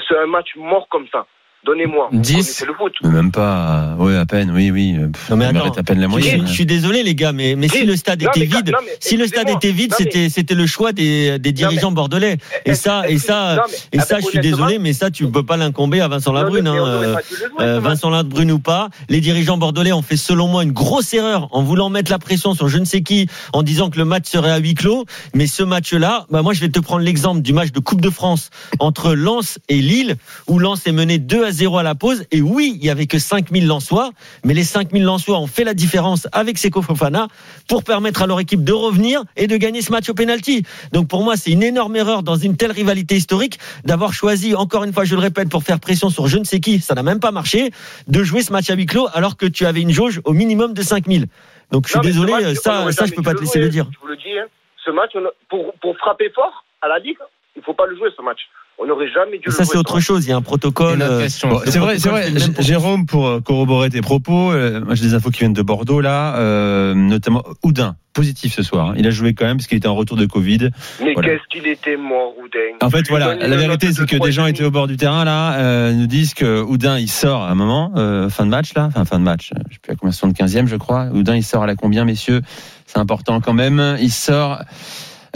C'est un match mort comme ça. Donnez-moi. Vous 10. connaissez le foot. Même pas. Ouais, à peine. Oui, oui. Pff, Non, mais attends. à peine la Je, moyenne. je suis désolé les gars, mais, mais si Oui. le stade Non, était vide, non, mais si le stade était vide, c'était c'était le choix des, des dirigeants bordelais. Et ça, et ça, Non, mais- et ah ça, je suis désolé, mais ça, tu peux pas l'incomber à Vincent Labrune. hein, euh, Euh. Vincent Labrune ou pas, les dirigeants bordelais ont fait selon moi une grosse erreur en voulant mettre la pression sur je ne sais qui en disant que le match serait à huis clos. Mais ce match-là, bah moi je vais te prendre l'exemple du match de Coupe de France entre Lens et Lille où Lens est mené 2 à 0 à la pause. Et oui, il y avait que 5000 Lensois, mais les 5000 Lensois ont fait la différence avec Seko Fofana pour permettre à leur équipe de revenir et de gagner ce match au penalty. Donc pour moi, c'est une énorme erreur dans une telle rivalité historique d'avoir choisi, encore une fois, je le répète, pour faire pression sur je ne sais qui, ça n'a même pas marché, de jouer ce match à huis clos alors que tu avais une jauge au minimum de 5000. Donc je suis Non, désolé, match, on ça, ça je peux pas te laisser le dire. Je vous le dis, hein. ce match, pour, pour frapper fort à la Ligue, il faut pas le jouer ce match. On n'aurait jamais dû Mais ça c'est autre chose, il y a un protocole. Autre euh. Bon, c'est vrai, c'est vrai. c'est Jérôme, pour euh, corroborer tes propos, euh, j'ai des infos qui viennent de Bordeaux là, euh, notamment Oudin, positif ce soir. hein. Il a joué quand même parce qu'il était en retour de Covid. Mais Voilà. qu'est-ce qu'il était mort, Oudin? En fait, voilà, la vérité c'est que des gens étaient au bord du terrain là, euh, nous disent que Oudin il sort à un moment, euh, fin de match là, enfin fin de match, je sais plus à combien, 75e je crois. Oudin il sort à la combien messieurs? C'est important quand même. Il sort,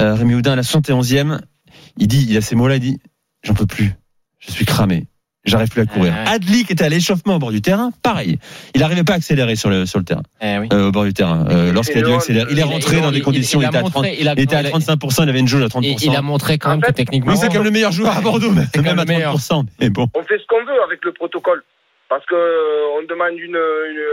euh, Rémi Oudin à la 71e. Il dit, il a ces mots-là, il dit, j'en peux plus, je suis cramé. J'arrive plus à courir. Ouais. Adli qui était à l'échauffement au bord du terrain, pareil. Il n'arrivait pas à accélérer sur le sur le terrain, Eh oui. euh, au bord du terrain. Euh, Lorsqu'il a dû Il- accélérer, il est rentré il- dans des conditions. il était à 30, montré- il a- il était à 35%, il avait une jauge à 30%. Et il a montré quand même En que techniquement. Oui, c'est comme le meilleur joueur à Bordeaux, même à même meilleur. 30%. Mais bon. On fait ce qu'on veut avec le protocole. Parce que euh, on demande une, une,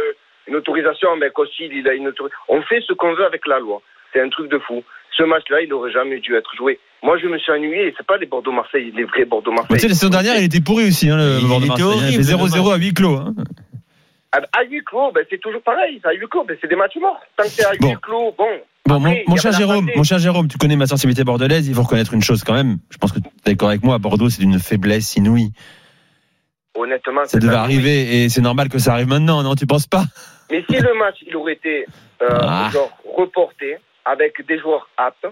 une autorisation, mais Cossil, il a une autorisation. On fait ce qu'on veut avec la loi. C'est un truc de fou. Ce match-là, il aurait jamais dû être joué. Moi, je me suis ennuyé. C'est pas les Bordeaux-Marseille, les vrais Bah, Bordeaux-Marseille. tu sais, la saison dernière, il était pourri aussi, hein, le Il Bordeaux était Marseille. Il horrible, fait 0-0 le à huis clos. hein. À, à huis clos, ben, c'est toujours pareil. À huis clos, ben, c'est des matchs morts. Tant que c'est à huis Bon. clos, bon. Bon, Après, mon, cher Jérôme, mon cher Jérôme, tu connais ma sensibilité bordelaise. Il faut reconnaître une chose quand même. Je pense que tu es d'accord avec moi. À Bordeaux, c'est d'une faiblesse inouïe. Honnêtement, Ça devait arriver et c'est normal que ça arrive maintenant, non Tu penses pas? Mais si le match, il aurait été euh, Ah. genre, reporté avec des joueurs aptes,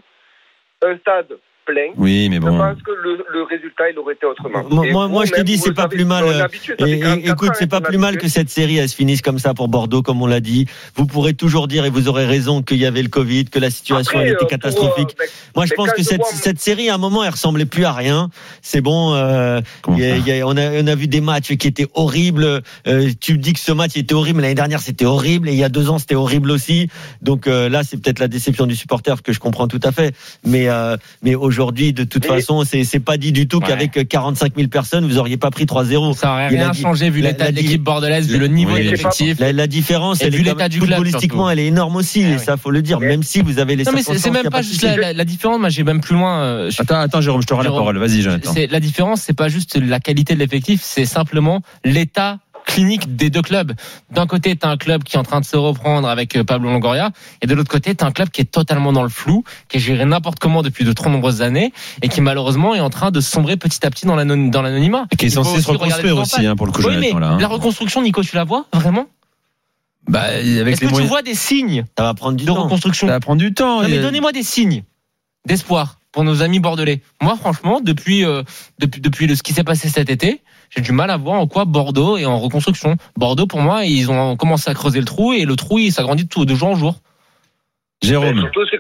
un stade plein, Oui, mais je bon. pense que le, le résultat, il aurait été autrement. Moi, moi, moi, je te dis, c'est pas plus mal. on a euh, l'habitude, ça Et, fait et- 44 écoute, c'est pas plus mal que cette série elle se finisse comme ça pour Bordeaux, comme on l'a dit. Vous pourrez toujours dire et vous aurez raison qu'il y avait le Covid, que la situation Après, elle euh, était pour, catastrophique. euh, Moi, je pense que je cette, vois- cette série, à un moment, elle ressemblait plus à rien. C'est bon. euh, y a- y a- on, a, on a vu des matchs qui étaient horribles. Euh, tu me dis que ce match était horrible. L'année dernière, c'était horrible. Et il y a deux ans, c'était horrible aussi. Donc euh, là, c'est peut-être la déception du supporter que je comprends tout à fait. Mais euh, mais aujourd'hui, de toute Mais- façon, c'est c'est pas dit du tout Ouais. qu'avec 45 000 personnes, vous auriez pas pris 3-0. Ça aurait rien changé vu l'état de l'équipe bordelaise, vu le niveau Oui, de l'effectif. La, la différence, Et elle vu est l'état du club, footballistiquement, elle est énorme aussi. Ah et ça, faut le dire. Même si vous avez les Non mais c'est même pas juste la, la- la différence. Moi j'ai même plus loin. euh, je- Attends, attends, Jérôme, je te rends la parole. Vas-y, Jonathan. c'est la différence, c'est pas juste la qualité de l'effectif, c'est simplement l'état clinique des deux clubs. D'un côté, tu as un club qui est en train de se reprendre avec euh, Pablo Longoria, et de l'autre côté, tu as un club qui est totalement dans le flou, qui est géré n'importe comment depuis de trop nombreuses années, et qui malheureusement est en train de sombrer petit à petit dans l'anon- dans l'anonymat. Qui est censé se reconstruire aussi, hein, pour le coup, Oui, mais. Là, hein. la reconstruction, Nico, tu la vois vraiment? Bah, Est-ce que tu vois des signes Ça va prendre du de temps. reconstruction? Ça va prendre du temps. Non, mais donnez-moi des signes d'espoir pour nos amis bordelais. Moi, franchement, depuis, euh, depuis, depuis le, ce qui s'est passé cet été, j'ai du mal à voir en quoi Bordeaux est en reconstruction. Bordeaux, pour moi, ils ont commencé à creuser le trou et le trou, il s'agrandit de, tout- de jour en jour. Jérôme. surtout, c'est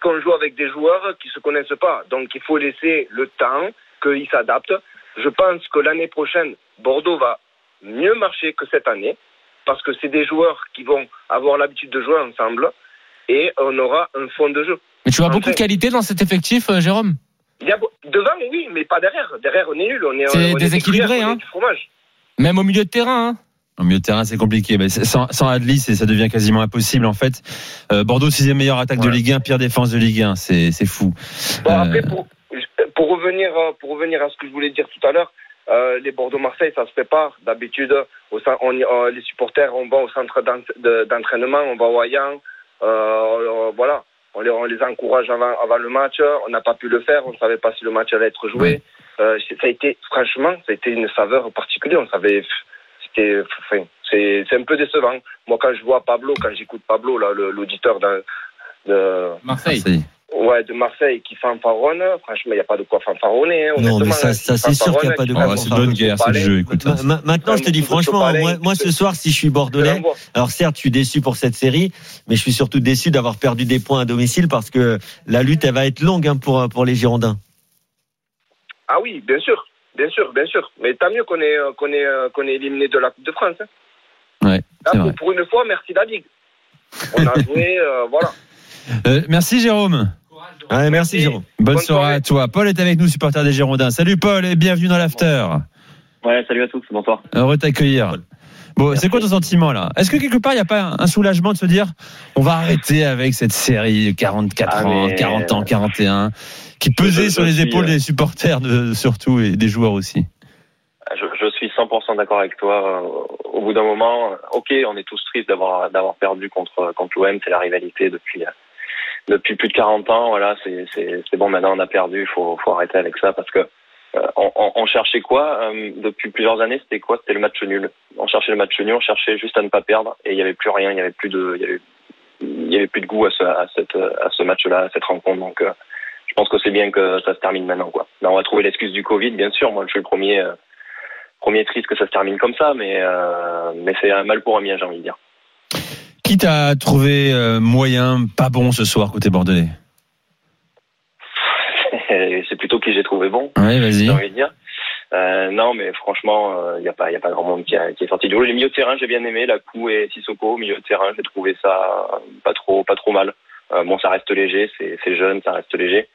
qu'on, joue avec des joueurs qui se connaissent pas. Donc, il faut laisser le temps qu'ils s'adaptent. Je pense que l'année prochaine, Bordeaux va mieux marcher que cette année parce que c'est des joueurs qui vont avoir l'habitude de jouer ensemble et on aura un fond de jeu. Mais tu vois En beaucoup de qualité dans cet effectif, euh, Jérôme? Il y a, devant, oui, mais pas derrière. Derrière, on est nul. On est, C'est on est des déséquilibré, cuillères, on est hein. du fromage. Même au milieu de terrain. Hein Au milieu de terrain, c'est compliqué. Mais sans, sans Adli, c'est- ça devient quasiment impossible en fait. Euh, Bordeaux, sixième meilleure attaque de. Ligue 1, pire défense de Ligue 1. C'est c'est fou. Bon, Euh, après, pour, pour, revenir, euh, pour revenir à ce que je voulais dire tout à l'heure, euh, les Bordeaux-Marseille, ça se fait pas. D'habitude, euh, les supporters, on va au centre d'en- de- d'entraînement, on va au Hayan, euh, euh, voilà. On les, on les encourage avant, avant le match. On n'a pas pu le faire. On ne savait pas si le match allait être joué. Euh, ça a été, franchement, ça a été une saveur particulière. On savait, c'était, enfin, c'est, c'est un peu décevant. Moi, quand je vois Pablo, quand j'écoute Pablo, là, le- l'auditeur d'un- de, Marseille. Marseille. Ouais, de Marseille qui fanfaronne. Franchement, il n'y a pas de quoi fanfaronner. hein, Non, mais ça- hein, ça, c'est sûr qu'il y a pas de quoi c'est bonne guerre, c'est le jeu. Écoute. Ma- ma- Maintenant, je te dis franchement, moi, moi, ce soir, si je suis bordelais, alors certes, je suis déçu pour cette série, mais je suis surtout déçu d'avoir perdu des points à domicile parce que la lutte, elle va être longue hein, pour, pour les Girondins. Ah oui, bien sûr. Bien sûr, bien sûr. Mais tant mieux qu'on est, euh, qu'on est, euh, qu'on est éliminé de la Coupe de France. hein. Ouais, Là, c'est pour, vrai. pour une fois, merci la Ligue. On a joué, euh, voilà. Euh, merci Jérôme. Ouais, merci. Jérôme. Bonne, Bonne soirée à toi. Paul est avec nous, supporter des Girondins. Salut Paul et bienvenue dans l'after. Ouais, salut à tous, bonsoir. Heureux de t'accueillir. Bon, c'est quoi ton sentiment là? Est-ce que quelque part il n'y a pas un soulagement de se dire on va arrêter avec cette série de 44 Ah, ans, mais- 40 ans, 41 qui pesait Je- sur je les suis, épaules euh, des supporters de, surtout et des joueurs aussi? Je, je suis 100% d'accord avec toi. Euh, Au bout d'un moment, euh, ok, on est tous tristes d'avoir d'avoir perdu contre contre l'OM, c'est la rivalité depuis euh, depuis plus de 40 ans. Voilà, c'est bon. Maintenant, on a perdu. Faut faut arrêter avec ça parce que euh, on, on- on cherchait quoi euh, depuis plusieurs années C'était quoi? C'était le match nul. On cherchait le match nul. On cherchait juste à ne pas perdre et il y avait plus rien. Il y avait plus de il il y avait plus de goût à ce à cette à ce match-là, à cette rencontre. Donc euh, je pense que c'est bien que ça se termine maintenant. Quoi. Là, on va trouver l'excuse du Covid, bien sûr. Moi, je suis le premier, euh, premier triste que ça se termine comme ça, mais, euh, mais c'est un mal pour un bien, j'ai envie de dire. Qui t'a trouvé euh, moyen, pas bon ce soir côté bordelais c'est plutôt qui j'ai trouvé bon, Ouais, vas-y. j'ai envie de dire. Euh, non, mais franchement, il n'y a, pas- y a pas grand monde qui, a- qui est sorti du lot. Les milieux de terrain, j'ai bien aimé. Lacou et Sissoko, milieu de terrain, j'ai trouvé ça euh, pas trop, pas trop mal. Euh, bon, ça reste léger, c'est jeune, ça reste léger.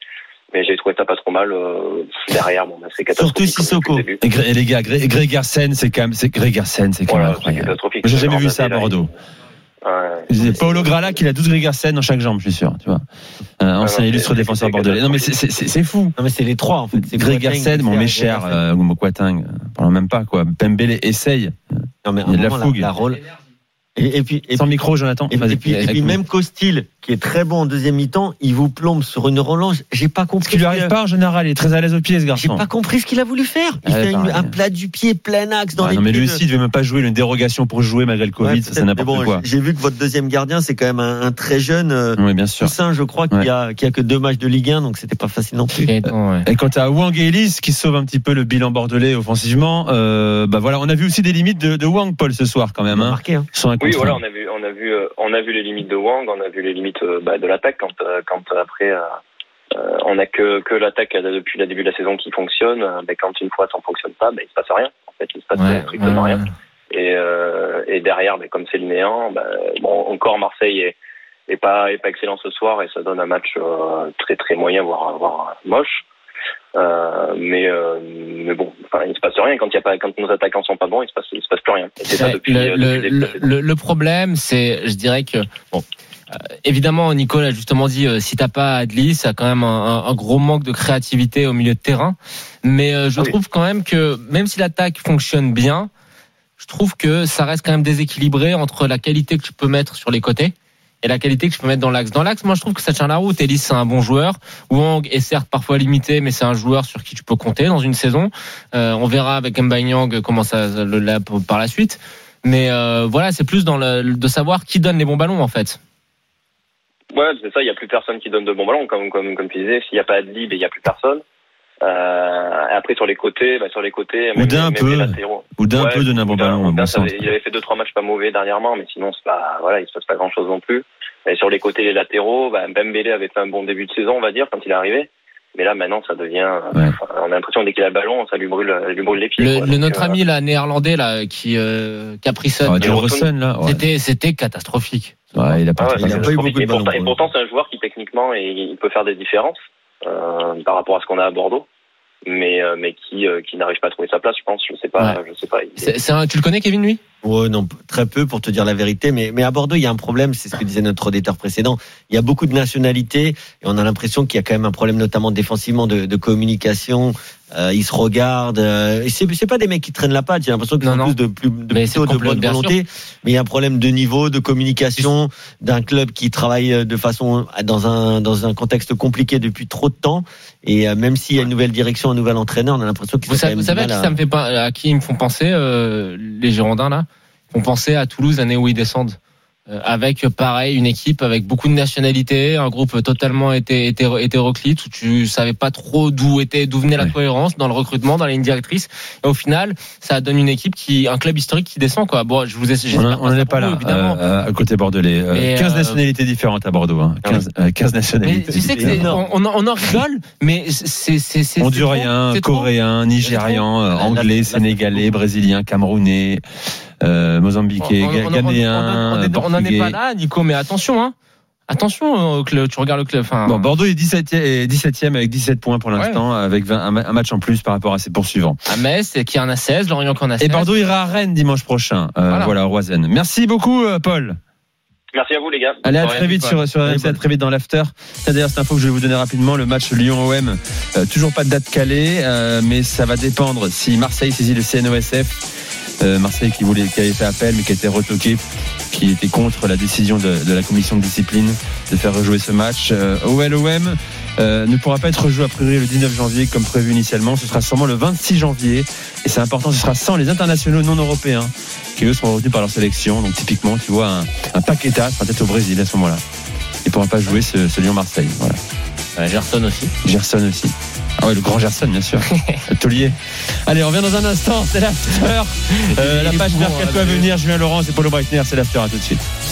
Mais j'ai trouvé ça pas trop mal. euh, derrière, bon, bah, c'est catastrophique. Surtout Sissoko. Et, les gars, Gregersen, c'est quand même, c'est Gregersen, c'est quand même Voilà, incroyable. J'ai jamais vu ça à là, Bordeaux. Ouais. C'est Paolo Grala qui a 12 Gregersen dans chaque jambe, je suis sûr, tu vois. Un ancien non, illustre défenseur bordelais. Non mais c'est- fou. Non, mais c'est les trois, en fait. C'est Gregersen, mon mécher, euh, Mokwatang, euh, parlons même pas quoi. Pembele essaye. Non, mais il y a de la fougue. La, rôle. Et, et puis, et Sans puis- micro, Jonathan. Et, et puis, puis même Costil, qui est très bon en deuxième mi-temps, il vous plombe sur une relance. J'ai pas Ce compris. qui lui ce arrive pas en général, il est très à l'aise au pied ce J'ai garçon. pas compris ce qu'il a voulu faire. Il Ouais, fait une- pareil. un plat du pied plein axe dans Ouais, les non mais lui de- aussi il devait même pas jouer une dérogation pour jouer malgré le Covid, Ouais, ça, c'est n'importe bon, quoi. J'ai vu que votre deuxième gardien, c'est quand même un, un très jeune euh, Oui, bien sûr. Toussaint, je crois, qui, Ouais. a, qui a que deux matchs de Ligue 1, donc c'était pas facile non plus. Ouais. Et quant à Wang et Ellis qui sauve un petit peu le bilan bordelais offensivement, euh, bah voilà, on a vu aussi des limites de, de Wang Paul ce soir quand même. Hein, marqué, hein. Oui, voilà, on a vu, on a vu, euh, on a vu les limites de Wang, on a vu les limites euh, bah, de l'attaque quand, euh, quand après euh, on a que que l'attaque depuis le début de la saison qui fonctionne. bah, quand une fois ça ne fonctionne pas, bah, il se passe rien. En fait, il se passe Ouais, strictement ouais. rien. Et, euh, et derrière, bah, comme c'est le néant, bah, bon, encore Marseille est, est pas est pas excellent ce soir et ça donne un match euh, très très moyen, voire voire moche. Euh, mais euh, mais bon, enfin, il se passe rien quand il y a pas quand nos attaquants sont pas bons, il se passe il se passe plus rien. Et c'est ça Ouais, depuis, le, euh, le- depuis le le- problème, c'est, je dirais que, bon, euh, évidemment, Nicole a justement dit, euh, si t'as pas Adli, ça a quand même un, un- un gros manque de créativité au milieu de terrain. Mais euh, je Oui. trouve quand même que, même si l'attaque fonctionne bien, je trouve que ça reste quand même déséquilibré entre la qualité que tu peux mettre sur les côtés et la qualité que tu peux mettre dans l'axe. Dans l'axe, moi, je trouve que ça tient la route. Ellis, c'est un bon joueur. Wang est certes parfois limité, mais c'est un joueur sur qui tu peux compter dans une saison. Euh, on verra avec Mbanyang comment ça le l'a par la suite. Mais euh, voilà, c'est plus dans le de savoir qui donne les bons ballons en fait. Ouais, c'est ça, il n'y a plus personne qui donne de bons ballons, comme, comme, comme tu disais. S'il n'y a pas de libre, il n'y a plus personne. Euh, et après, sur les côtés, bah, sur les côtés, un même peu. les latéraux. Oudin un Ouais, peu donne un bon Oudin- ballon, bon ça il avait fait deux, trois matchs pas mauvais dernièrement, mais sinon, c'est pas, voilà, il se passe pas grand chose non plus. Et sur les côtés, les latéraux, bah, Mbembele avait fait un bon début de saison, on va dire, quand il est arrivé. Mais là, maintenant, ça devient. enfin, on a l'impression dès qu'il a le ballon, ça lui brûle, ça lui brûle les pieds. Le, quoi. le- notre euh, ami là, néerlandais là, qui euh, Capricone, Ah, ouais. c'était c'était catastrophique. Ouais, il a pas Ah ouais, Il a pas eu beaucoup de et, pourtant, ballons, et pourtant, c'est un joueur qui techniquement et il peut faire des différences euh, par rapport à ce qu'on a à Bordeaux, mais euh, mais qui euh, qui n'arrive pas à trouver sa place, je pense. Je sais pas, je sais pas. C'est un- tu le connais, Kevin, lui? Ouais, non, très peu pour te dire la vérité. Mais, mais à Bordeaux, il y a un problème, c'est ce que disait notre auditeur précédent. Il y a beaucoup de nationalités et on a l'impression qu'il y a quand même un problème, notamment défensivement, de, de communication. Euh, ils se regardent. Euh, c'est, c'est pas des mecs qui traînent la patte. J'ai l'impression qu'ils sont non. tous de, plus, de Mais plutôt de bonne volonté. Mais il y a un problème de niveau, de communication, d'un club qui travaille de façon dans un dans un contexte compliqué depuis trop de temps. Et euh, même s'il y a une nouvelle direction, un nouvel entraîneur, on a l'impression qu'ils Vous savez, vous savez à qui ça me fait pas, à qui ils me font penser euh, les Girondins là? Ils font penser à Toulouse l'année où ils descendent. Euh, avec pareil une équipe avec beaucoup de nationalités, un groupe totalement hété- hétéro- hétéroclite où tu savais pas trop d'où était d'où venait la Ouais. cohérence dans le recrutement, dans la ligne directrice. Et au final, ça donne une équipe qui un club historique qui descend quoi. Bon, je vous ai On n'en- est pas là, évidemment. euh, à côté bordelais. Euh, Mais, 15 euh, nationalités différentes à Bordeaux. Hein. 15, euh, 15 Mais nationalités. tu sais que on, on en- rigole, mais c'est c'est Hondurien, coréen, nigérian, euh, anglais, sénégalais, brésilien, camerounais, euh, mozambiquais, On- on- on- on- ghanéen, on- n'en est pas là, Nico, mais attention, hein. Attention, euh, au club, tu regardes le club. Enfin, Bon, Bordeaux est 17e, est 17e avec 17 points pour l'instant, avec 20 un ma- un match en plus par rapport à ses poursuivants. à Metz, qui en a 16, Lorient qui en a 16. Et Bordeaux ira à Rennes dimanche prochain. Euh, Voilà. voilà, Roisen. Merci beaucoup, euh, Paul. Merci à vous les gars. Allez, à très vite sur, sur RMC, à très vite dans l'after. D'ailleurs, cette info que je vais vous donner rapidement, le match Lyon-OM, euh, toujours pas de date calée, euh, mais ça va dépendre si Marseille saisit le CNOSF. Euh, Marseille qui, voulait, qui avait fait appel, mais qui a été retoqué, qui était contre la décision de, de la commission de discipline de faire rejouer ce match. Euh, OLOM euh, ne pourra pas être rejoué a priori le 19 janvier comme prévu initialement. Ce sera sûrement le 26 janvier. Et c'est important, ce sera sans les internationaux non européens qui eux seront retenus par leur sélection. Donc typiquement, tu vois, un, un Paqueta sera peut-être au Brésil à ce moment-là. Il ne pourra pas jouer ce, ce Lyon-Marseille. Voilà. Gerson aussi. Gerson aussi. Ah ouais, le grand Gerson, bien sûr. le taulier. Allez, on revient dans un instant. C'est l'after. Euh, la page Mercato à venir. Julien Laurent et Paulo Breitner. C'est l'after. À tout de suite.